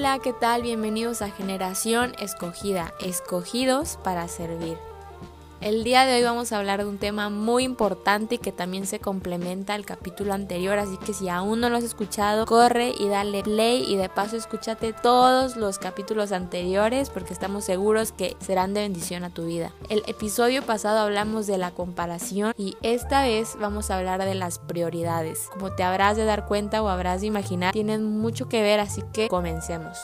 Hola, ¿qué tal? Bienvenidos a Generación Escogida, escogidos para servir. El día de hoy vamos a hablar de un tema muy importante y que también se complementa al capítulo anterior, así que si aún no lo has escuchado, corre y dale play y de paso escúchate todos los capítulos anteriores porque estamos seguros que serán de bendición a tu vida. El episodio pasado hablamos de la comparación y esta vez vamos a hablar de las prioridades. Como te habrás de dar cuenta o habrás de imaginar, tienen mucho que ver, así que comencemos.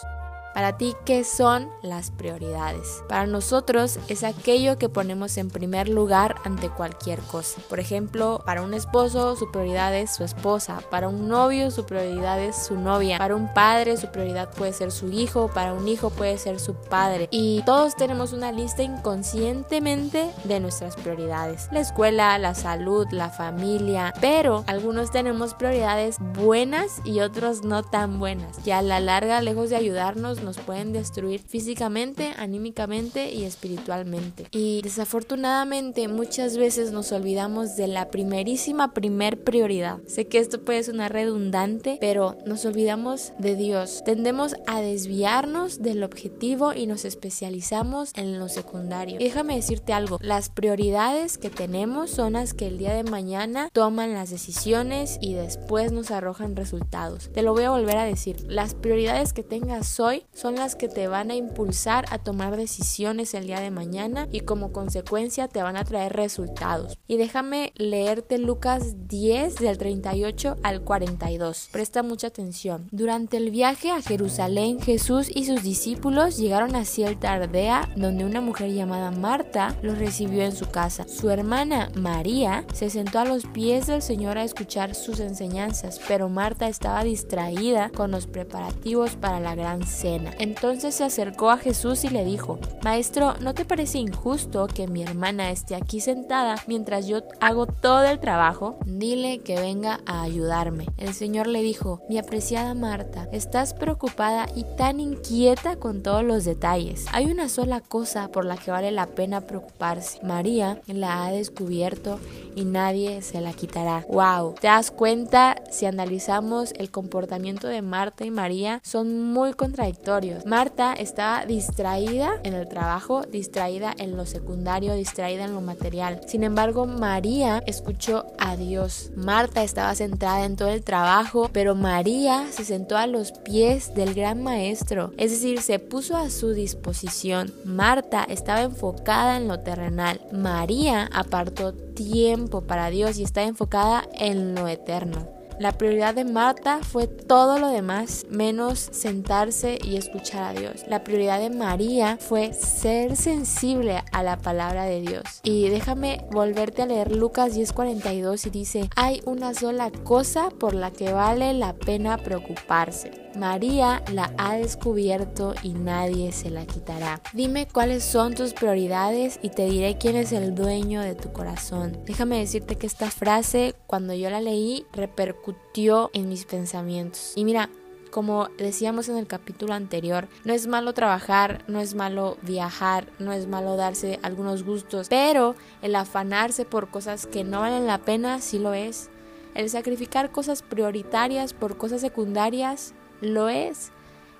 Para ti, ¿qué son las prioridades? Para nosotros es aquello que ponemos en primer lugar ante cualquier cosa. Por ejemplo, para un esposo su prioridad es su esposa, para un novio su prioridad es su novia, para un padre su prioridad puede ser su hijo, para un hijo puede ser su padre. Y todos tenemos una lista inconscientemente de nuestras prioridades. La escuela, la salud, la familia, pero algunos tenemos prioridades buenas y otros no tan buenas, que a la larga, lejos de ayudarnos, nos pueden destruir físicamente, anímicamente y espiritualmente. Y desafortunadamente muchas veces nos olvidamos de la primerísima primer prioridad. Sé que esto puede sonar redundante, pero nos olvidamos de Dios. Tendemos a desviarnos del objetivo y nos especializamos en lo secundario. Déjame decirte algo, las prioridades que tenemos son las que el día de mañana toman las decisiones y después nos arrojan resultados. Te lo voy a volver a decir, las prioridades que tengas hoy son las que te van a impulsar a tomar decisiones el día de mañana y como consecuencia te van a traer resultados. Y déjame leerte Lucas 10 del 38 al 42. Presta mucha atención. Durante el viaje a Jerusalén, Jesús y sus discípulos llegaron a cierta aldea donde una mujer llamada Marta los recibió en su casa. Su hermana María se sentó a los pies del Señor a escuchar sus enseñanzas, pero Marta estaba distraída con los preparativos para la gran cena. Entonces se acercó a Jesús y le dijo, Maestro, ¿no te parece injusto que mi hermana esté aquí sentada mientras yo hago todo el trabajo? Dile que venga a ayudarme. El Señor le dijo, mi apreciada Marta, estás preocupada y tan inquieta con todos los detalles. Hay una sola cosa por la que vale la pena preocuparse. María la ha descubierto y nadie se la quitará. Wow, ¿te das cuenta si analizamos el comportamiento de Marta y María? Son muy contradictorios Marta estaba distraída en el trabajo, distraída en lo secundario, distraída en lo material. Sin embargo, María escuchó a Dios. Marta estaba centrada en todo el trabajo, pero María se sentó a los pies del gran maestro, es decir, se puso a su disposición. Marta estaba enfocada en lo terrenal. María apartó tiempo para Dios y está enfocada en lo eterno. La prioridad de Marta fue todo lo demás, menos sentarse y escuchar a Dios. La prioridad de María fue ser sensible a la palabra de Dios. Y déjame volverte a leer Lucas 10:42 y dice, hay una sola cosa por la que vale la pena preocuparse. María la ha descubierto y nadie se la quitará. Dime cuáles son tus prioridades y te diré quién es el dueño de tu corazón. Déjame decirte que esta frase, cuando yo la leí, repercutió en mis pensamientos. Y mira, como decíamos en el capítulo anterior, no es malo trabajar, no es malo viajar, no es malo darse algunos gustos, pero el afanarse por cosas que no valen la pena sí lo es. El sacrificar cosas prioritarias por cosas secundarias lo es.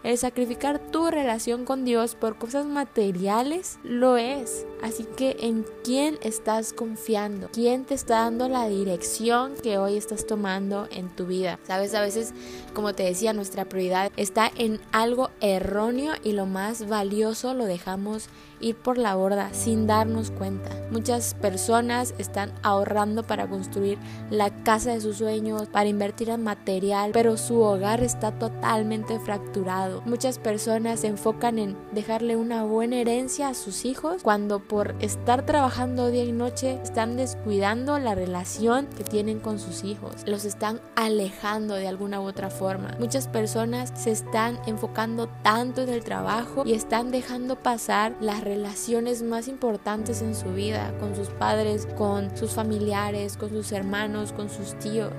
El sacrificar tu relación con Dios por cosas materiales lo es. Así que en quién estás confiando? ¿Quién te está dando la dirección que hoy estás tomando en tu vida? Sabes, a veces, como te decía, nuestra prioridad está en algo erróneo y lo más valioso lo dejamos ir por la borda sin darnos cuenta. Muchas personas están ahorrando para construir la casa de sus sueños, para invertir en material, pero su hogar está totalmente fracturado. Muchas personas se enfocan en dejarle una buena herencia a sus hijos cuando por estar trabajando día y noche están descuidando la relación que tienen con sus hijos. Los están alejando de alguna u otra forma. Muchas personas se están enfocando tanto en el trabajo y están dejando pasar las relaciones más importantes en su vida, con sus padres, con sus familiares, con sus hermanos, con sus tíos.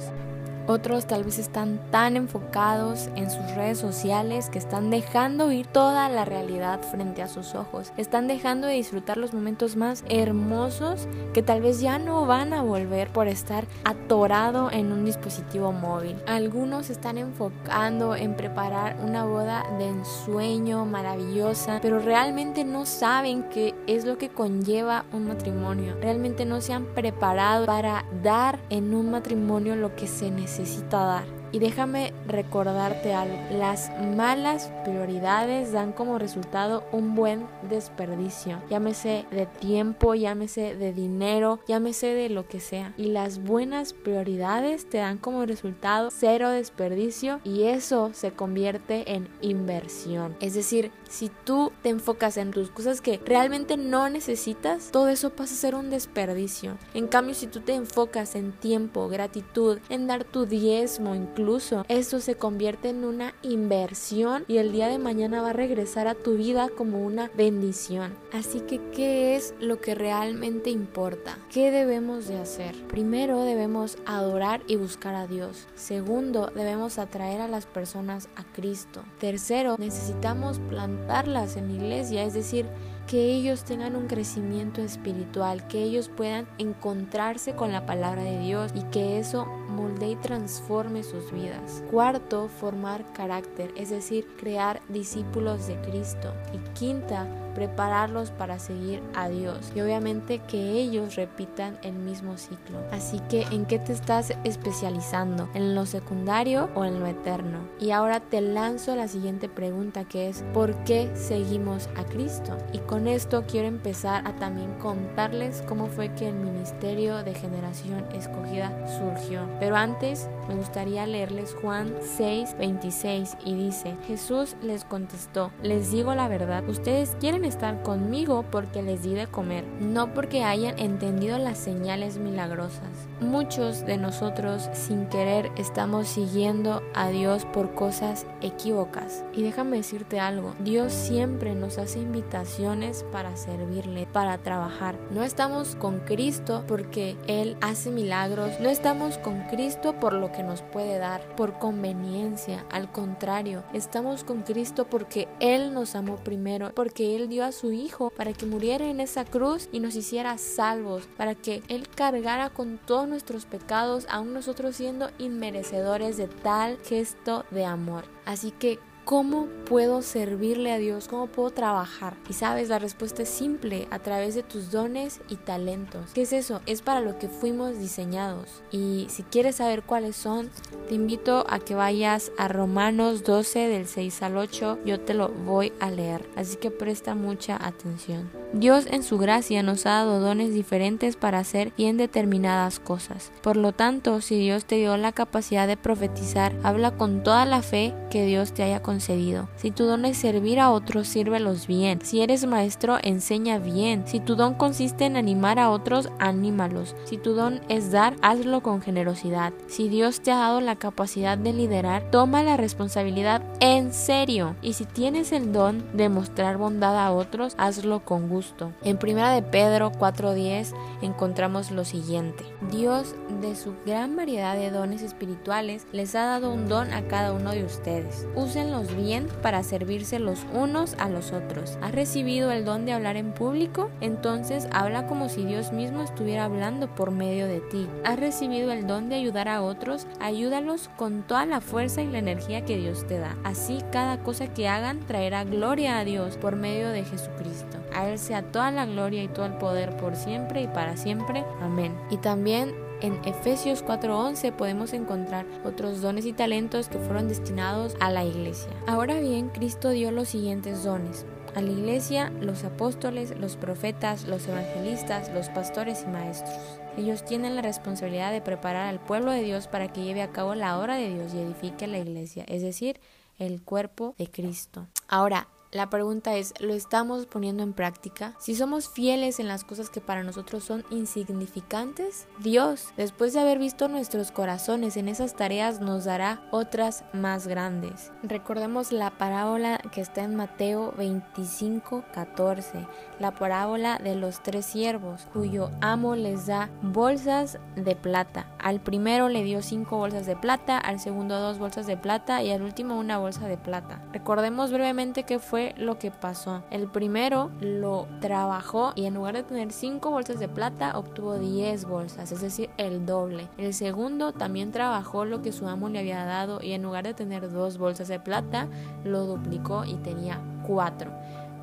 Otros tal vez están tan enfocados en sus redes sociales que están dejando ir toda la realidad frente a sus ojos. Están dejando de disfrutar los momentos más hermosos que tal vez ya no van a volver por estar atorado en un dispositivo móvil. Algunos están enfocando en preparar una boda de ensueño maravillosa, pero realmente no saben qué es lo que conlleva un matrimonio. Realmente no se han preparado para dar en un matrimonio lo que se necesita dar. Y déjame recordarte algo, las malas prioridades dan como resultado un buen desperdicio, llámese de tiempo, llámese de dinero, llámese de lo que sea. Y las buenas prioridades te dan como resultado cero desperdicio y eso se convierte en inversión. Es decir, si tú te enfocas en tus cosas que realmente no necesitas, todo eso pasa a ser un desperdicio. En cambio, si tú te enfocas en tiempo, gratitud, en dar tu diezmo, incluso eso se convierte en una inversión y el día de mañana va a regresar a tu vida como una bendición. Así que, ¿qué es lo que realmente importa? ¿Qué debemos de hacer? Primero debemos adorar y buscar a Dios. Segundo, debemos atraer a las personas a Cristo. Tercero, necesitamos plantarlas en la iglesia, es decir, que ellos tengan un crecimiento espiritual, que ellos puedan encontrarse con la palabra de Dios y que eso moldee y transforme sus vidas. Cuarto, formar carácter, es decir, crear discípulos de Cristo. Y quinta, prepararlos para seguir a Dios y obviamente que ellos repitan el mismo ciclo. Así que, ¿en qué te estás especializando? ¿En lo secundario o en lo eterno? Y ahora te lanzo la siguiente pregunta que es ¿por qué seguimos a Cristo? Esto quiero empezar a también contarles cómo fue que el ministerio de generación escogida surgió. Pero antes me gustaría leerles Juan 6, 26 y dice, Jesús les contestó, les digo la verdad, ustedes quieren estar conmigo porque les di de comer, no porque hayan entendido las señales milagrosas. Muchos de nosotros sin querer estamos siguiendo a Dios por cosas equívocas. Y déjame decirte algo, Dios siempre nos hace invitaciones para servirle, para trabajar. No estamos con Cristo porque Él hace milagros, no estamos con Cristo por lo que nos puede dar, por conveniencia, al contrario, estamos con Cristo porque Él nos amó primero, porque Él dio a su Hijo para que muriera en esa cruz y nos hiciera salvos, para que Él cargara con todos nuestros pecados, aún nosotros siendo inmerecedores de tal gesto de amor. Así que ¿Cómo puedo servirle a Dios? ¿Cómo puedo trabajar? Y sabes, la respuesta es simple, a través de tus dones y talentos. ¿Qué es eso? Es para lo que fuimos diseñados. Y si quieres saber cuáles son, te invito a que vayas a Romanos 12 del 6 al 8. Yo te lo voy a leer. Así que presta mucha atención. Dios en su gracia nos ha dado dones diferentes para hacer bien determinadas cosas. Por lo tanto, si Dios te dio la capacidad de profetizar, habla con toda la fe que Dios te haya concedido si tu don es servir a otros, sírvelos bien. Si eres maestro, enseña bien. Si tu don consiste en animar a otros, anímalos. Si tu don es dar, hazlo con generosidad. Si Dios te ha dado la capacidad de liderar, toma la responsabilidad en serio. Y si tienes el don de mostrar bondad a otros, hazlo con gusto. En 1 de Pedro 4:10 encontramos lo siguiente. Dios, de su gran variedad de dones espirituales, les ha dado un don a cada uno de ustedes. Úsenlos bien para servirse los unos a los otros. ¿Has recibido el don de hablar en público? Entonces habla como si Dios mismo estuviera hablando por medio de ti. ¿Has recibido el don de ayudar a otros? Ayúdalos con toda la fuerza y la energía que Dios te da. Así cada cosa que hagan traerá gloria a Dios por medio de Jesucristo. A Él sea toda la gloria y todo el poder por siempre y para siempre. Amén. Y también en Efesios 4:11 podemos encontrar otros dones y talentos que fueron destinados a la iglesia. Ahora bien, Cristo dio los siguientes dones. A la iglesia, los apóstoles, los profetas, los evangelistas, los pastores y maestros. Ellos tienen la responsabilidad de preparar al pueblo de Dios para que lleve a cabo la obra de Dios y edifique la iglesia, es decir, el cuerpo de Cristo. Ahora, La pregunta es, ¿lo estamos poniendo en práctica? Si somos fieles en las cosas que para nosotros son insignificantes, Dios, después de haber visto nuestros corazones en esas tareas, nos dará otras más grandes. Recordemos la parábola que está en Mateo 25, 14, la parábola de los tres siervos, cuyo amo les da bolsas de plata. Al primero le dio cinco bolsas de plata, al segundo dos bolsas de plata y al último una bolsa de plata. Recordemos brevemente que fue lo que pasó. El primero lo trabajó y en lugar de tener 5 bolsas de plata obtuvo 10 bolsas, es decir, el doble. El segundo también trabajó lo que su amo le había dado y en lugar de tener 2 bolsas de plata lo duplicó y tenía 4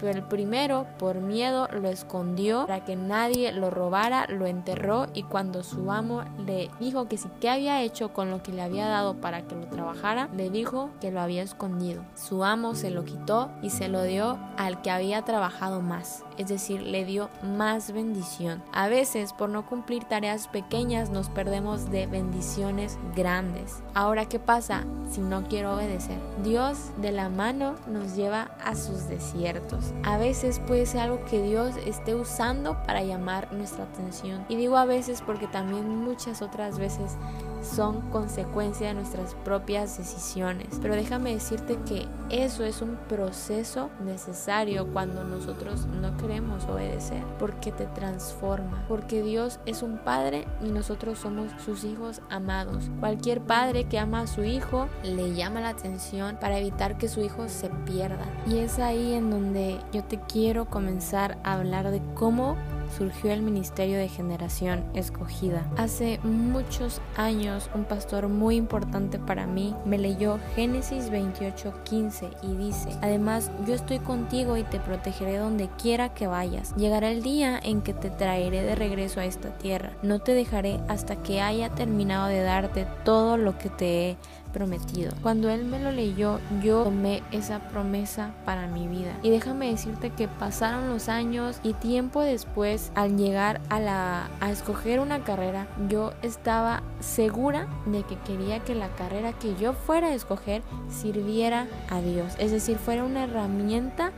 el primero, por miedo, lo escondió para que nadie lo robara, lo enterró y cuando su amo le dijo que si qué había hecho con lo que le había dado para que lo trabajara, le dijo que lo había escondido. Su amo se lo quitó y se lo dio al que había trabajado más es decir, le dio más bendición. A veces, por no cumplir tareas pequeñas, nos perdemos de bendiciones grandes. Ahora, ¿qué pasa si no quiero obedecer? Dios de la mano nos lleva a sus desiertos. A veces puede ser algo que Dios esté usando para llamar nuestra atención. Y digo a veces porque también muchas otras veces son consecuencia de nuestras propias decisiones. Pero déjame decirte que eso es un proceso necesario cuando nosotros no queremos obedecer, porque te transforma, porque Dios es un padre y nosotros somos sus hijos amados. Cualquier padre que ama a su hijo le llama la atención para evitar que su hijo se pierda. Y es ahí en donde yo te quiero comenzar a hablar de cómo surgió el ministerio de generación escogida. Hace muchos años un pastor muy importante para mí me leyó Génesis 28:15 y dice, además yo estoy contigo y te protegeré donde quiera que vayas. Llegará el día en que te traeré de regreso a esta tierra. No te dejaré hasta que haya terminado de darte todo lo que te he prometido. Cuando él me lo leyó, yo tomé esa promesa para mi vida. Y déjame decirte que pasaron los años y tiempo después, al llegar a la a escoger una carrera, yo estaba segura de que quería que la carrera que yo fuera a escoger sirviera a Dios, es decir, fuera una herramienta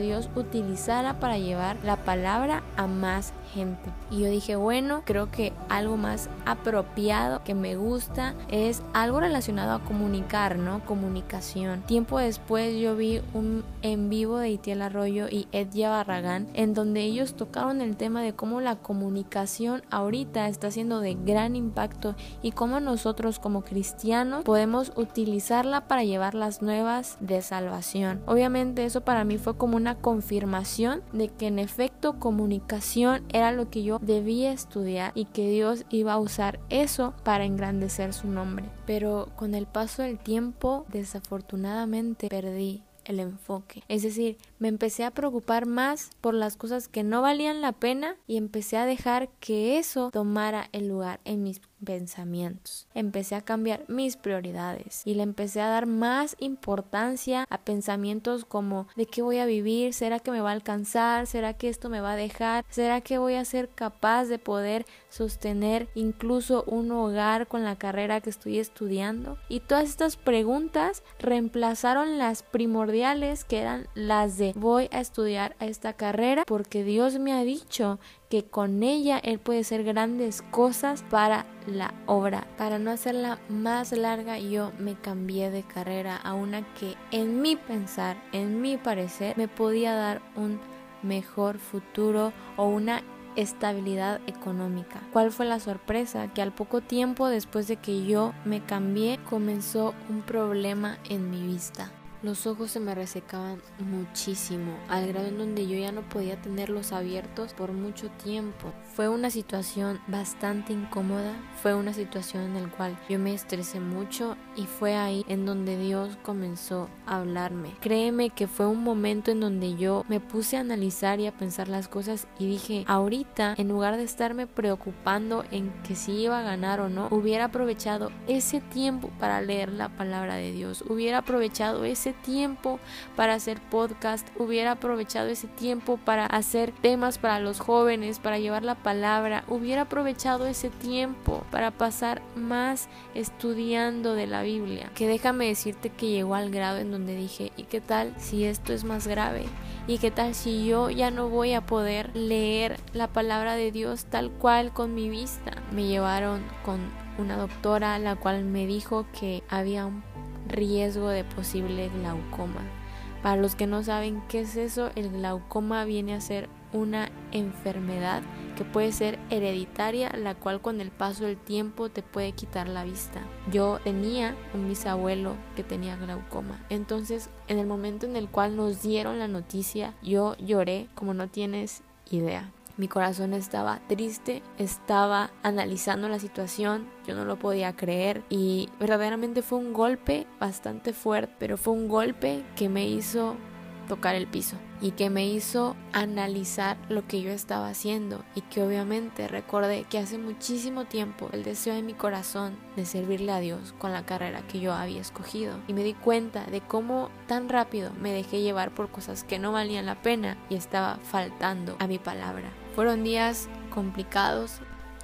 Dios utilizara para llevar la palabra a más gente. Y yo dije, bueno, creo que algo más apropiado que me gusta es algo relacionado a comunicar, ¿no? Comunicación. Tiempo después yo vi un en vivo de Itiel Arroyo y Edja Barragán en donde ellos tocaron el tema de cómo la comunicación ahorita está siendo de gran impacto y cómo nosotros como cristianos podemos utilizarla para llevar las nuevas de salvación. Obviamente eso para mí fue como una confirmación de que en efecto comunicación era lo que yo debía estudiar y que Dios iba a usar eso para engrandecer su nombre. Pero con el paso del tiempo, desafortunadamente, perdí el enfoque. Es decir, me empecé a preocupar más por las cosas que no valían la pena y empecé a dejar que eso tomara el lugar en mis pensamientos. Empecé a cambiar mis prioridades y le empecé a dar más importancia a pensamientos como de qué voy a vivir, será que me va a alcanzar, será que esto me va a dejar, será que voy a ser capaz de poder sostener incluso un hogar con la carrera que estoy estudiando. Y todas estas preguntas reemplazaron las primordiales que eran las de voy a estudiar a esta carrera porque Dios me ha dicho que con ella Él puede hacer grandes cosas para la obra. Para no hacerla más larga, yo me cambié de carrera a una que en mi pensar, en mi parecer, me podía dar un mejor futuro o una estabilidad económica. ¿Cuál fue la sorpresa? Que al poco tiempo después de que yo me cambié comenzó un problema en mi vista. Los ojos se me resecaban muchísimo, al grado en donde yo ya no podía tenerlos abiertos por mucho tiempo. Fue una situación bastante incómoda, fue una situación en la cual yo me estresé mucho y fue ahí en donde Dios comenzó a hablarme. Créeme que fue un momento en donde yo me puse a analizar y a pensar las cosas y dije, ahorita en lugar de estarme preocupando en que si iba a ganar o no, hubiera aprovechado ese tiempo para leer la palabra de Dios, hubiera aprovechado ese tiempo para hacer podcast, hubiera aprovechado ese tiempo para hacer temas para los jóvenes, para llevar la palabra, hubiera aprovechado ese tiempo para pasar más estudiando de la Biblia. Que déjame decirte que llegó al grado en donde dije, ¿y qué tal si esto es más grave? ¿Y qué tal si yo ya no voy a poder leer la palabra de Dios tal cual con mi vista? Me llevaron con una doctora la cual me dijo que había un riesgo de posible glaucoma. Para los que no saben qué es eso, el glaucoma viene a ser una enfermedad que puede ser hereditaria, la cual con el paso del tiempo te puede quitar la vista. Yo tenía un bisabuelo que tenía glaucoma. Entonces, en el momento en el cual nos dieron la noticia, yo lloré como no tienes idea. Mi corazón estaba triste, estaba analizando la situación, yo no lo podía creer y verdaderamente fue un golpe bastante fuerte, pero fue un golpe que me hizo tocar el piso y que me hizo analizar lo que yo estaba haciendo y que obviamente recordé que hace muchísimo tiempo el deseo de mi corazón de servirle a Dios con la carrera que yo había escogido y me di cuenta de cómo tan rápido me dejé llevar por cosas que no valían la pena y estaba faltando a mi palabra. Fueron días complicados,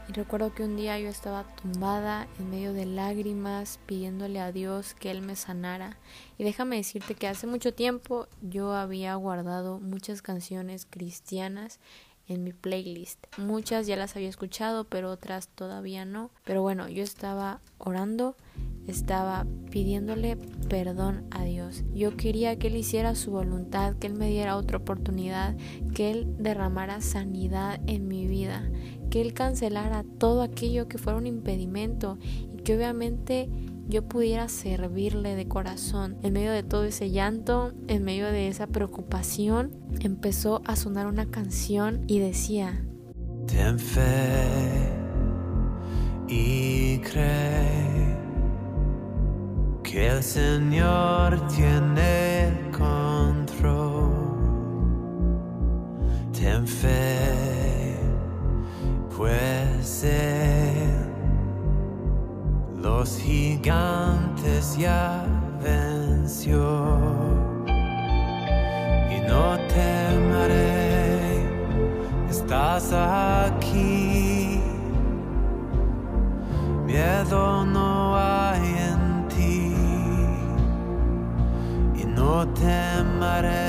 y recuerdo que un día yo estaba tumbada en medio de lágrimas pidiéndole a Dios que Él me sanara. Y déjame decirte que hace mucho tiempo yo había guardado muchas canciones cristianas en mi playlist. Muchas ya las había escuchado, pero otras todavía no. Pero bueno, yo estaba orando, estaba pidiéndole perdón a Dios. Yo quería que Él hiciera su voluntad, que Él me diera otra oportunidad, que Él derramara sanidad en mi vida, que Él cancelara todo aquello que fuera un impedimento y que obviamente yo pudiera servirle de corazón. En medio de todo ese llanto, en medio de esa preocupación, empezó a sonar una canción y decía, Ten fe y cree que el Señor tiene control. Ten fe, pues los gigantes ya venció. Y no temeré, estás aquí. Miedo no hay en ti. Y no temeré,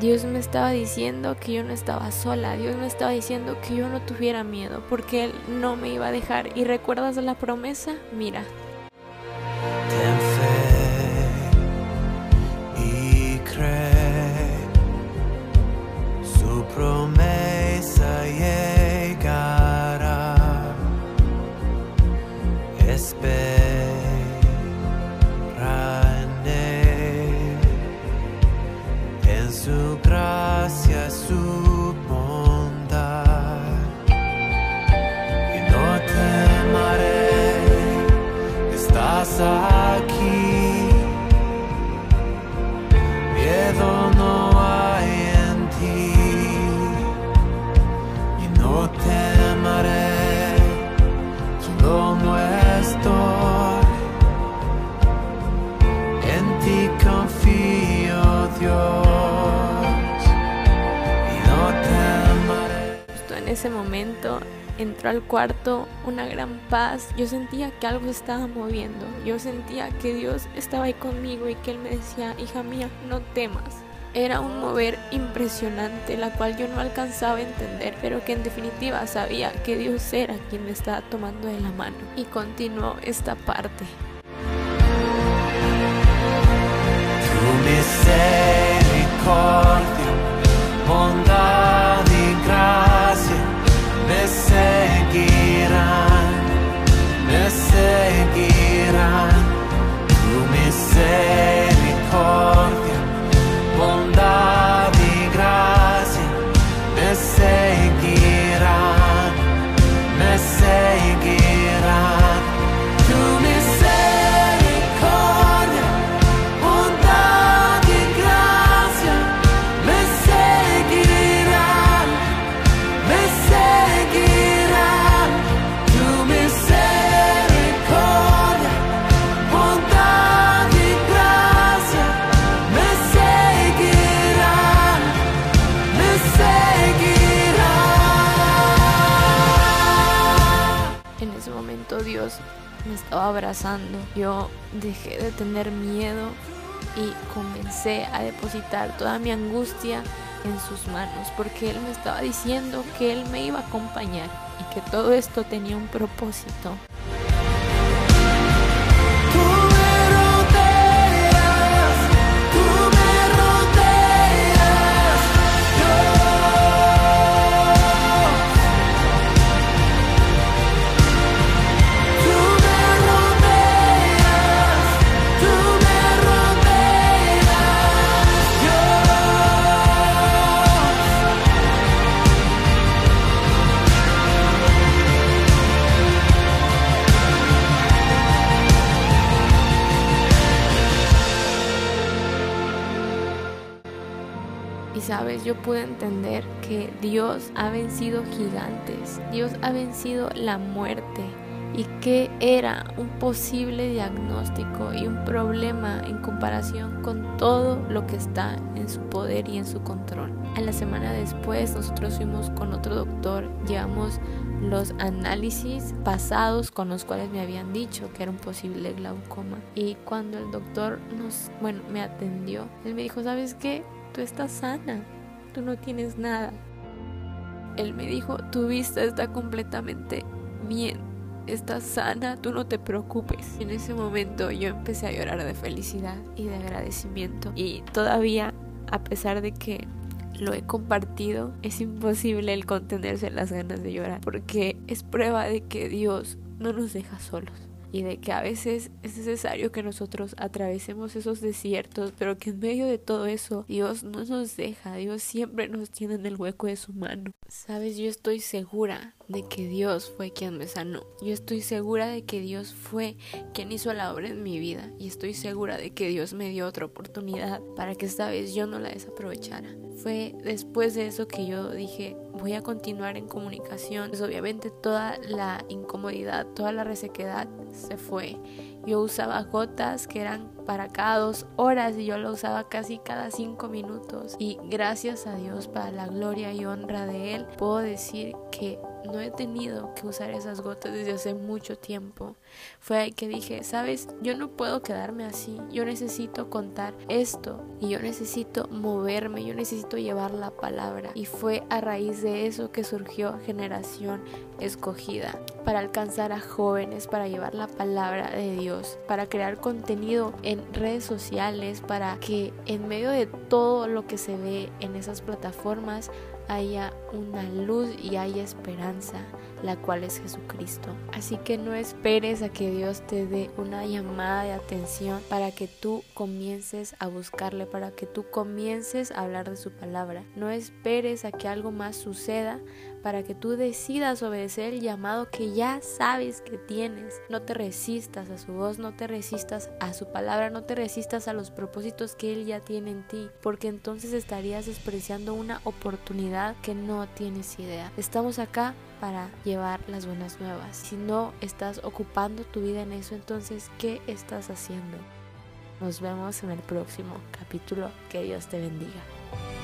Dios, me estaba diciendo que yo no estaba sola, Dios me estaba diciendo que yo no tuviera miedo, porque Él no me iba a dejar. ¿Y recuerdas la promesa? Mira, entró al cuarto una gran paz. Yo sentía que algo estaba moviendo. Yo sentía que Dios estaba ahí conmigo y que Él me decía, hija mía, no temas. Era un mover impresionante, la cual yo no alcanzaba a entender, pero que en definitiva sabía que Dios era quien me estaba tomando de la mano. Y continuó esta parte. Tu misericordia, bondad misericordia, Yo dejé de tener miedo y comencé a depositar toda mi angustia en sus manos porque Él me estaba diciendo que Él me iba a acompañar y que todo esto tenía un propósito. Yo pude entender que Dios ha vencido gigantes, Dios ha vencido la muerte y que era un posible diagnóstico y un problema en comparación con todo lo que está en su poder y en su control. A la semana después nosotros fuimos con otro doctor, llevamos los análisis pasados con los cuales me habían dicho que era un posible glaucoma y cuando el doctor nos, bueno, me atendió, él me dijo, ¿sabes qué? Tú estás sana, tú no tienes nada. Él me dijo, tu vista está completamente bien, estás sana, tú no te preocupes. En ese momento yo empecé a llorar de felicidad y de agradecimiento. Y todavía, a pesar de que lo he compartido, es imposible el contenerse las ganas de llorar, porque es prueba de que Dios no nos deja solos y de que a veces es necesario que nosotros atravesemos esos desiertos, pero que en medio de todo eso Dios no nos deja, Dios siempre nos tiene en el hueco de su mano. Sabes, yo estoy segura de que Dios fue quien me sanó. Yo estoy segura de que Dios fue quien hizo la obra en mi vida y estoy segura de que Dios me dio otra oportunidad para que esta vez yo no la desaprovechara. Fue después de eso que yo dije, voy a continuar en comunicación. Pues obviamente toda la incomodidad, toda la resequedad se fue. Yo usaba gotas que eran para cada dos horas y yo lo usaba casi cada cinco minutos. Y gracias a Dios, para la gloria y honra de Él, puedo decir que no he tenido que usar esas gotas desde hace mucho tiempo. Fue ahí que dije, sabes, yo no puedo quedarme así, yo necesito contar esto y yo necesito moverme, yo necesito llevar la palabra. Y fue a raíz de eso que surgió Generación Escogida, para alcanzar a jóvenes, para llevar la palabra de Dios, para crear contenido en redes sociales, para que en medio de todo lo que se ve en esas plataformas, haya una luz y haya esperanza, la cual es Jesucristo. Así que no esperes a que Dios te dé una llamada de atención para que tú comiences a buscarle, para que tú comiences a hablar de su palabra. No esperes a que algo más suceda para que tú decidas obedecer el llamado que ya sabes que tienes. No te resistas a su voz, no te resistas a su palabra, no te resistas a los propósitos que Él ya tiene en ti, porque entonces estarías despreciando una oportunidad que no tienes idea. Estamos acá para llevar las buenas nuevas. Si no estás ocupando tu vida en eso, entonces, ¿qué estás haciendo? Nos vemos en el próximo capítulo. Que Dios te bendiga.